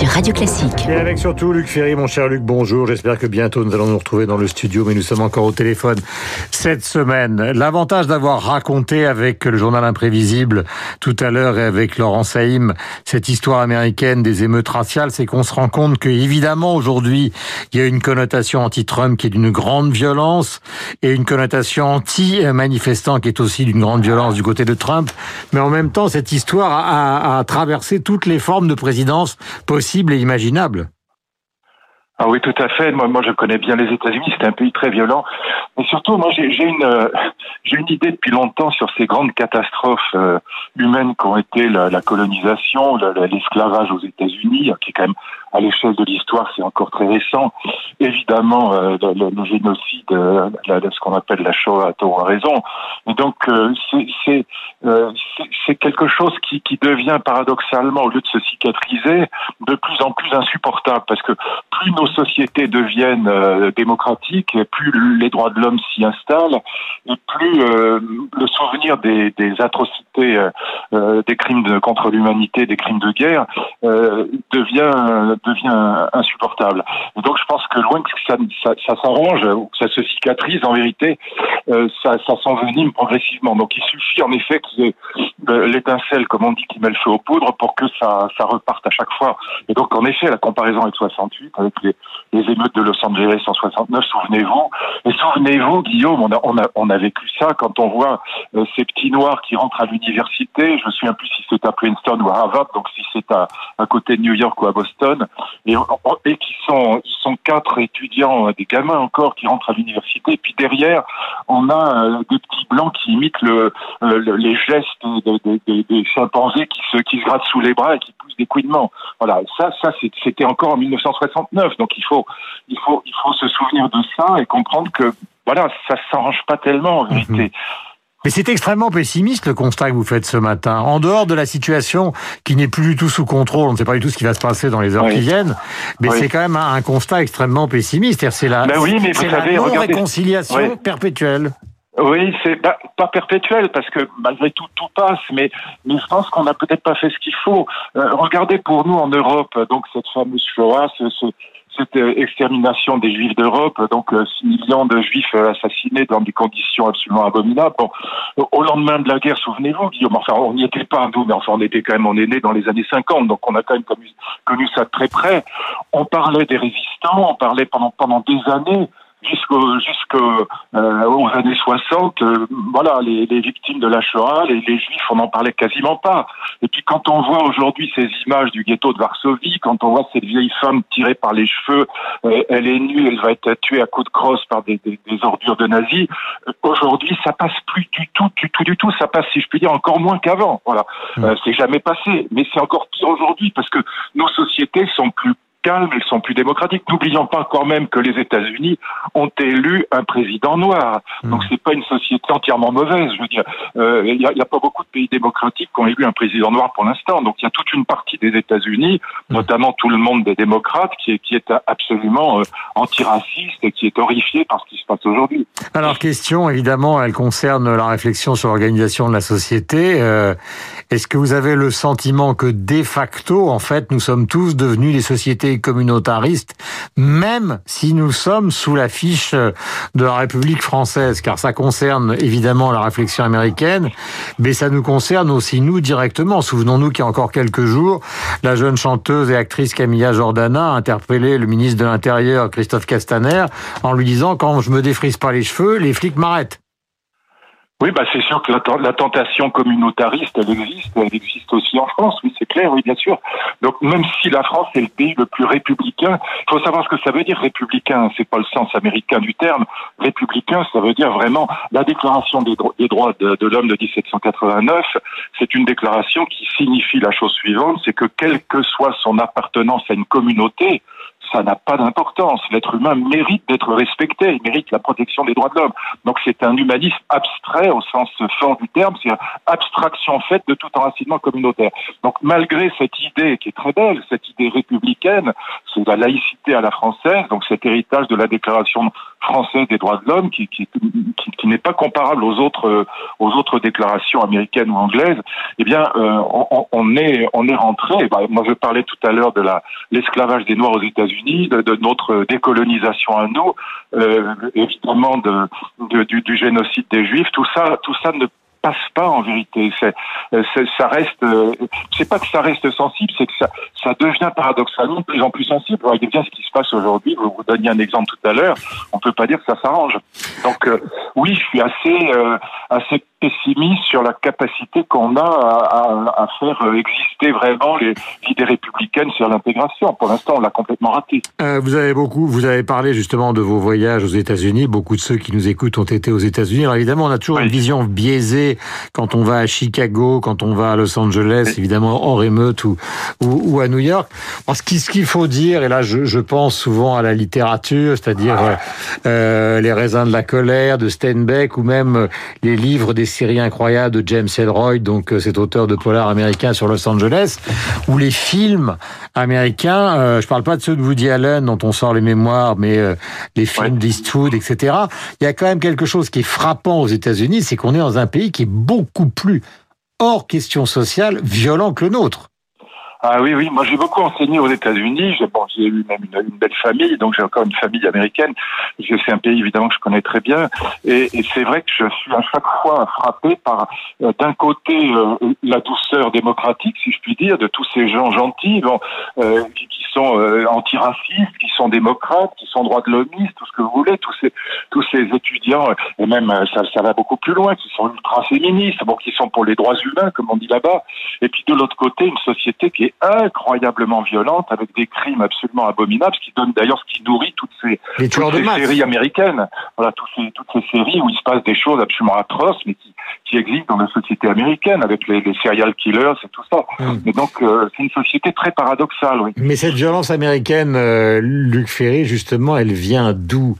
sur Radio Classique. Et avec surtout Luc Ferry, mon cher Luc, bonjour. J'espère que bientôt nous allons nous retrouver dans le studio, mais nous sommes encore au téléphone cette semaine. L'avantage d'avoir raconté avec le journal imprévisible tout à l'heure et avec Laurent Saïm cette histoire américaine des émeutes raciales, c'est qu'on se rend compte que évidemment aujourd'hui il y a une connotation anti-Trump qui est d'une grande violence et une connotation anti-manifestant qui est aussi d'une grande violence du côté de Trump. Mais en même temps, cette histoire a, a traversé toutes les formes de présidence possible et imaginable. Ah oui, tout à fait. Moi, moi je connais bien les États-Unis. C'est un pays très violent. Mais surtout, moi, j'ai une, euh, une idée depuis longtemps sur ces grandes catastrophes euh, humaines qu'ont été la, la colonisation, l'esclavage aux États-Unis, qui est quand même à l'échelle de l'histoire, c'est encore très récent. Évidemment, euh, le, le, génocide, euh, ce qu'on appelle la Shoah, a raison. Et donc, euh, c'est c'est quelque chose qui, qui devient paradoxalement, au lieu de se cicatriser, de plus en plus insupportable, parce que plus nos sociétés deviennent démocratiques, plus les droits de l'homme s'y installent, et plus le souvenir des, des atrocités, des crimes de, contre l'humanité, des crimes de guerre, devient devient insupportable. Donc je pense que loin que ça, ça, ça s'arrange que ça se cicatrise, en vérité, euh, ça, ça s'envenime progressivement. Donc il suffit en effet qu'il y ait l'étincelle, comme on dit, qui met le feu aux poudres pour que ça, ça reparte à chaque fois. Et donc en effet, la comparaison avec 68, avec les, émeutes de Los Angeles en 69, souvenez-vous. Et souvenez-vous, Guillaume, on a, on a, on a vécu ça quand on voit euh, ces petits noirs qui rentrent à l'université. Je me souviens plus si c'est à Princeton ou à Harvard, donc si c'est à, à côté de New York ou à Boston, et, et qui sont, ils sont quatre étudiants, euh, des gamins encore, qui rentrent à l'université. Et puis derrière, a euh, des petits blancs qui imitent le, euh, les gestes des, des, des, chimpanzés qui se, qui se grattent sous les bras et qui poussent des couinements. Voilà, ça, ça c'était encore en 1969. Donc il faut, il faut, il faut se souvenir de ça et comprendre que voilà, ça s'arrange pas tellement en vérité. Mhm. Mais c'est extrêmement pessimiste le constat que vous faites ce matin. En dehors de la situation qui n'est plus du tout sous contrôle, on ne sait pas du tout ce qui va se passer dans les heures qui viennent, mais c'est quand même un, constat extrêmement pessimiste. C'est la, ben oui, mais la non-réconciliation perpétuelle. Oui, c'est pas, pas, perpétuel parce que malgré tout tout passe, mais, mais je pense qu'on n'a peut-être pas fait ce qu'il faut. Euh, regardez pour nous en Europe, donc cette fameuse Shoah, ce, ce, cette euh, extermination des Juifs d'Europe, donc 6 euh, millions de Juifs euh, assassinés dans des conditions absolument abominables. Au lendemain de la guerre, souvenez-vous, Guillaume, enfin on n'y était pas nous, mais enfin on était quand même, est né dans les années 50, donc on a quand même connu, ça très près. On parlait des résistants, on parlait pendant pendant des années jusqu'aux jusqu'aux euh, années 60, euh, voilà, les, les, victimes de la Shoah, les, les, Juifs, on n'en parlait quasiment pas. Et puis quand on voit aujourd'hui ces images du ghetto de Varsovie, quand on voit cette vieille femme tirée par les cheveux, euh, elle est nue, elle va être tuée à coups de crosse par des, des, des ordures de nazis. aujourd'hui, ça passe plus du tout, du tout, du tout. Ça passe, si je puis dire, encore moins qu'avant. Voilà, mmh. c'est jamais passé, mais c'est encore pire aujourd'hui parce que nos sociétés sont plus calmes, ils sont plus démocratiques. N'oublions pas quand même que les États-Unis ont élu un président noir. Hmm. Donc c'est pas une société entièrement mauvaise. Je veux dire, euh, il n'y a, a, pas beaucoup de pays démocratiques qui ont élu un président noir pour l'instant. Donc il y a toute une partie des États-Unis, hmm. notamment tout le monde des démocrates, qui est, qui est absolument euh, antiraciste et qui est horrifié par ce qui se passe aujourd'hui. Alors question, évidemment, elle concerne la réflexion sur l'organisation de la société. Euh, Est-ce que vous avez le sentiment que de facto, en fait, nous sommes tous devenus des sociétés communautariste, même si nous sommes sous la fiche de la République française, car ça concerne évidemment la réflexion américaine, mais ça nous concerne aussi nous directement. Souvenons-nous qu'il y a encore quelques jours, la jeune chanteuse et actrice Camilla Jordana a interpellé le ministre de l'Intérieur, Christophe Castaner, en lui disant, quand je me défrise pas les cheveux, les flics m'arrêtent. Oui, bah c'est sûr que la, tentation communautariste, elle existe, elle existe aussi en France, oui, c'est clair, oui, bien sûr. Donc même si la France est le pays le plus républicain, il faut savoir ce que ça veut dire républicain. C'est pas le sens américain du terme. Républicain, ça veut dire vraiment la Déclaration des, droits de, de l'homme de 1789. C'est une déclaration qui signifie la chose suivante, c'est que quelle que soit son appartenance à une communauté, ça n'a pas d'importance. L'être humain mérite d'être respecté, il mérite la protection des droits de l'homme. Donc c'est un humanisme abstrait au sens fort du terme, c'est abstraction faite de tout enracinement communautaire. Donc malgré cette idée qui est très belle, cette idée républicaine, c'est la laïcité à la française, donc cet héritage de la Déclaration française des droits de l'homme qui, qui, qui, qui n'est pas comparable aux autres aux autres déclarations américaines ou anglaises, eh bien, on, on, est on est rentré. Bah, moi, je parlais tout à l'heure de la l'esclavage des Noirs aux États-Unis, de, notre décolonisation à nous, évidemment de, de du, du, génocide des Juifs. Tout ça, tout ça ne passe pas en vérité. C'est, euh, ça reste, euh, c'est pas que ça reste sensible, c'est que ça, ça devient paradoxalement de plus en plus sensible. Regardez bien ce qui se passe aujourd'hui. Vous vous donniez un exemple tout à l'heure. On peut pas dire que ça s'arrange. Donc euh, oui, je suis assez, assez pessimiste sur la capacité qu'on a à, à, faire exister vraiment les idées républicaines sur l'intégration. Pour l'instant, on l'a complètement raté. Euh, vous avez beaucoup, vous avez parlé justement de vos voyages aux États-Unis. Beaucoup de ceux qui nous écoutent ont été aux États-Unis. Alors évidemment, on a toujours une vision biaisée quand on va à Chicago, quand on va à Los Angeles, évidemment hors émeute ou, ou, ou, à New York. Alors, ce qu'il faut dire, et là je, je, pense souvent à la littérature, c'est-à-dire euh, les raisins de la colère de Steinbeck ou même les livres des série incroyable de James Ellroy, donc euh, cet auteur de polar américain sur Los Angeles, ou les films américains, euh, je parle pas de ceux de Woody Allen dont on sort les mémoires, mais euh, les films d'Eastwood, etc. Il y a quand même quelque chose qui est frappant aux États-Unis, c'est qu'on est dans un pays qui est beaucoup plus hors question sociale, violent que le nôtre. Ah oui, oui, moi j'ai beaucoup enseigné aux États-Unis. J'ai bon, eu même une, belle famille, donc j'ai encore une famille américaine. C'est un pays évidemment que je connais très bien. Et, c'est vrai que je suis à chaque fois frappé par, euh, d'un côté, euh, la douceur démocratique, si je puis dire, de tous ces gens gentils euh, qui, qui, sont antiracistes, qui sont démocrates, qui sont droits de l'hommiste, tout ce que vous voulez, tous ces, tous ces étudiants, et même ça, ça va beaucoup plus loin, qui sont ultra féministes, bon, qui sont pour les droits humains, comme on dit là-bas. Et puis de l'autre côté, une société qui est incroyablement violente, avec des crimes absolument abominables, ce qui donne d'ailleurs ce qui nourrit toutes ces, toutes ces séries américaines. Voilà, toutes ces, toutes ces séries où il se passe des choses absolument atroces, mais qui, qui existent dans la société américaine, avec les, les serial killers et tout ça. Mm. Et donc, euh, c'est une société très paradoxale. Oui. Mais cette violence américaine, euh, Luc Ferry, justement, elle vient d'où?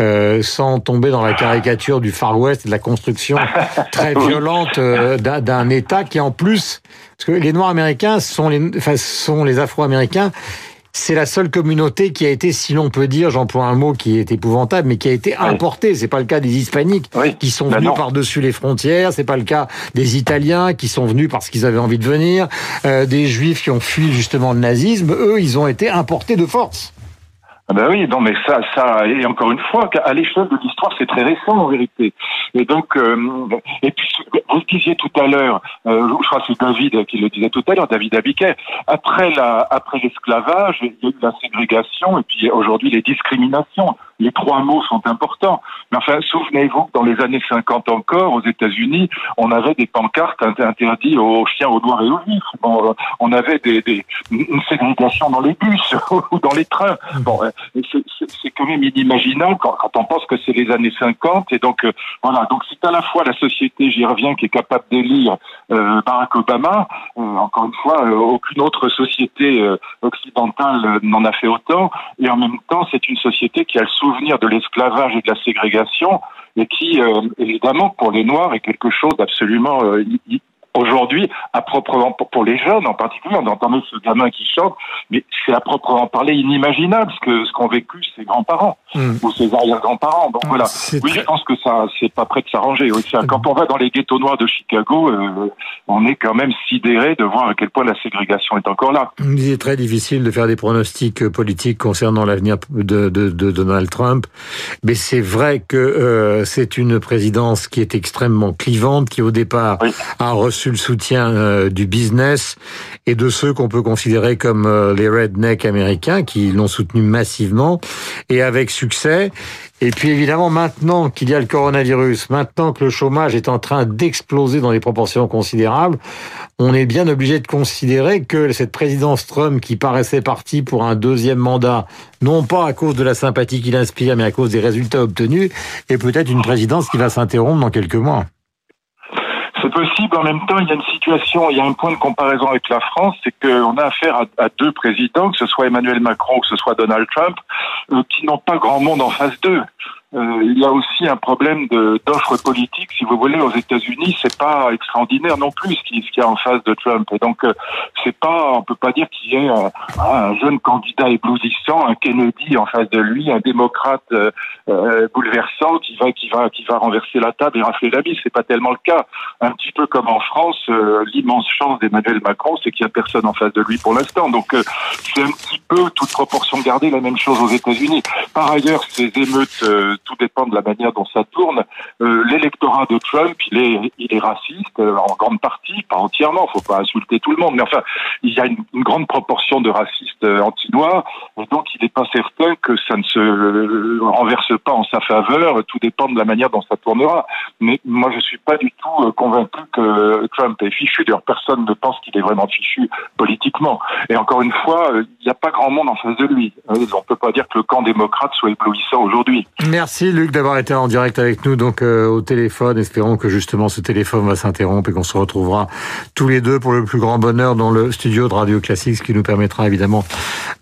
Euh, sans tomber dans la caricature du Far West et de la construction très violente euh, d'un État qui en plus, parce que les Noirs américains sont les, enfin, sont les Afro-américains, c'est la seule communauté qui a été, si l'on peut dire, j'emploie un mot qui est épouvantable, mais qui a été importée. C'est pas le cas des Hispaniques oui. qui sont ben venus par-dessus les frontières. C'est pas le cas des Italiens qui sont venus parce qu'ils avaient envie de venir. Euh, des Juifs qui ont fui justement le nazisme. Eux, ils ont été importés de force. Ah ben oui, non, mais ça, ça, et encore une fois, à l'échelle de l'histoire, c'est très récent en vérité. Et donc, euh, et puis, vous disiez tout à l'heure, euh, je crois que c'est David qui le disait tout à l'heure, David Abiquet, après la, après l'esclavage, il y a eu la ségrégation et puis aujourd'hui les discriminations. Les trois mots sont importants. Mais enfin, souvenez-vous, dans les années 50 encore, aux États-Unis, on avait des pancartes interdites aux chiens, aux noirs et aux juifs. Bon, on avait des, des, une ségrégation dans les bus ou dans les trains. Bon, c'est quand même inimaginable quand, quand on pense que c'est les années 50. Et donc, euh, voilà. Donc, c'est à la fois la société, j'y reviens, qui est capable d'élire euh, Barack Obama. Euh, encore une fois, euh, aucune autre société euh, occidentale n'en a fait autant. Et en même temps, c'est une société qui a le de l'esclavage et de la ségrégation et qui, euh, évidemment, pour les Noirs, est quelque chose d'absolument aujourd'hui, à proprement pour les jeunes en particulier, on entendait ce gamin qui chante, mais c'est à proprement parler inimaginable ce que ce qu'ont vécu ses grands-parents mmh. ou ses arrière-grands-parents. Donc voilà. Oui, je pense que ça c'est pas prêt de s'arranger. Oui, quand on va dans les ghettos noirs de Chicago, euh, on est quand même sidéré de voir à quel point la ségrégation est encore là. Il est très difficile de faire des pronostics politiques concernant l'avenir de, de, de, Donald Trump, mais c'est vrai que euh, c'est une présidence qui est extrêmement clivante, qui au départ oui. a reçu le soutien euh, du business et de ceux qu'on peut considérer comme euh, les rednecks américains qui l'ont soutenu massivement et avec succès. Et puis évidemment, maintenant qu'il y a le coronavirus, maintenant que le chômage est en train d'exploser dans des proportions considérables, on est bien obligé de considérer que cette présidence Trump qui paraissait partie pour un deuxième mandat, non pas à cause de la sympathie qu'il inspire, mais à cause des résultats obtenus, est peut-être une présidence qui va s'interrompre dans quelques mois. C'est possible. En même temps, il y a une situation, il y a un point de comparaison avec la France, c'est qu'on a affaire à, deux présidents, que ce soit Emmanuel Macron ou que ce soit Donald Trump, euh, qui n'ont pas grand monde en face d'eux. Euh, il y a aussi un problème d'offre politique. Si vous voulez, aux États-Unis, c'est pas extraordinaire non plus ce qu'il y a en face de Trump. Et donc, euh, c'est pas, on peut pas dire qu'il y ait un, un, jeune candidat éblouissant, un Kennedy en face de lui, un démocrate euh, euh bouleversant qui va, qui va, qui va renverser la table et rafler la bise. C'est pas tellement le cas. Un petit peu comme en France, l'immense chance d'Emmanuel Macron, c'est qu'il y a personne en face de lui pour l'instant. Donc, c'est un petit peu, toute proportion gardée, la même chose aux États-Unis. Par ailleurs, ces émeutes tout dépend de la manière dont ça tourne. Euh, l'électorat de Trump, il est, il est raciste euh, en grande partie, pas entièrement. Faut pas insulter tout le monde, mais enfin, il y a une, grande proportion de racistes euh, anti-noirs, et donc il n'est pas certain que ça ne se renverse pas en sa faveur. Tout dépend de la manière dont ça tournera. Mais moi, je suis pas du tout convaincu que Trump est fichu. D'ailleurs, personne ne pense qu'il est vraiment fichu politiquement. Et encore une fois, il n'y a pas grand monde en face de lui. On peut pas dire que le camp démocrate soit éblouissant aujourd'hui. Luc d'avoir été en direct avec nous donc euh, au téléphone. Espérons que justement ce téléphone va s'interrompre et qu'on se retrouvera tous les deux pour le plus grand bonheur dans le studio de Radio Classique, ce qui nous permettra évidemment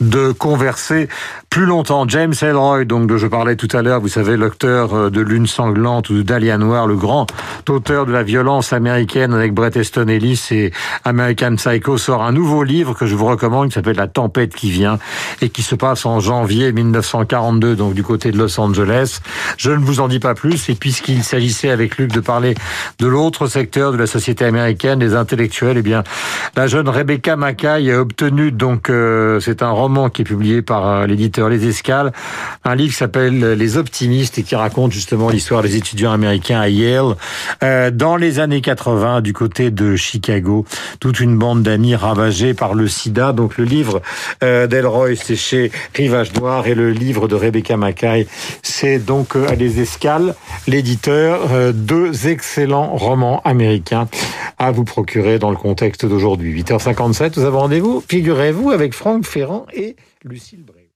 de converser plus longtemps. James Elroy, donc dont je parlais tout à l'heure, vous savez, l'auteur euh, de Lune sanglante ou de Dahlia Noir, le grand auteur de la violence américaine avec Bret Easton Ellis et American Psycho, sort un nouveau livre que je vous recommande qui s'appelle La tempête qui vient et qui se passe en janvier 1942, donc du côté de Los Angeles. Je ne vous en dis pas plus, et puisqu'il s'agissait avec Luc de parler de l'autre secteur de la société américaine, des intellectuels, eh bien, la jeune Rebecca Mackay a obtenu, donc, euh, c'est un roman qui est publié par euh, l'éditeur Les Escales, un livre qui s'appelle Les Optimistes et qui raconte justement l'histoire des étudiants américains à Yale, euh, dans les années 80, du côté de Chicago, toute une bande d'amis ravagés par le sida. Donc, le livre d'Elroy, c'est chez Rivage Noir, et le livre de Rebecca Mackay, c'est donc à Les Escales, l'éditeur, deux excellents romans américains à vous procurer dans le contexte d'aujourd'hui. 8h57, nous avons rendez-vous, figurez-vous, avec Franck Ferrand et Lucille Bray.